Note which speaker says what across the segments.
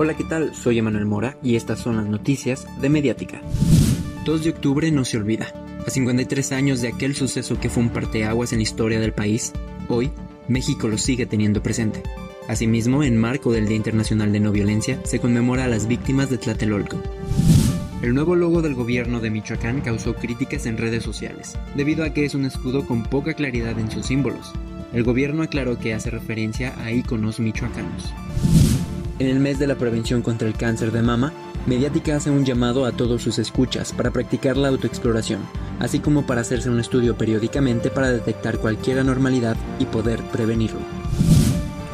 Speaker 1: Hola, ¿qué tal? Soy Emanuel Mora y estas son las noticias de Mediática. 2 de octubre no se olvida. A 53 años de aquel suceso que fue un parteaguas en la historia del país, hoy México lo sigue teniendo presente. Asimismo, en marco del Día Internacional de No Violencia, se conmemora a las víctimas de Tlatelolco. El nuevo logo del gobierno de Michoacán causó críticas en redes sociales, debido a que es un escudo con poca claridad en sus símbolos. El gobierno aclaró que hace referencia a íconos michoacanos. En el mes de la prevención contra el cáncer de mama, Mediática hace un llamado a todos sus escuchas para practicar la autoexploración, así como para hacerse un estudio periódicamente para detectar cualquier anormalidad y poder prevenirlo.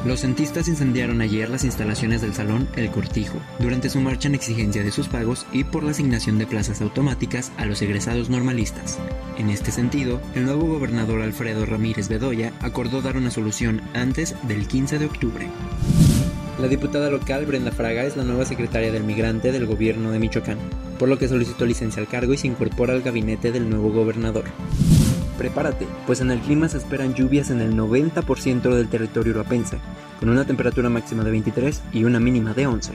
Speaker 1: Los centistas incendiaron ayer las instalaciones del Salón El Cortijo, durante su marcha en exigencia de sus pagos y por la asignación de plazas automáticas a los egresados normalistas. En este sentido, el nuevo gobernador Alfredo Ramírez Bedoya acordó dar una solución antes del 15 de octubre. La diputada local Brenda Fraga es la nueva secretaria del migrante del gobierno de Michoacán, por lo que solicitó licencia al cargo y se incorpora al gabinete del nuevo gobernador. Prepárate, pues en el clima se esperan lluvias en el 90% del territorio europense, con una temperatura máxima de 23 y una mínima de 11.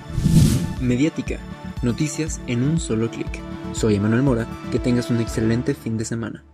Speaker 1: Mediática, noticias en un solo clic. Soy Emanuel Mora, que tengas un excelente fin de semana.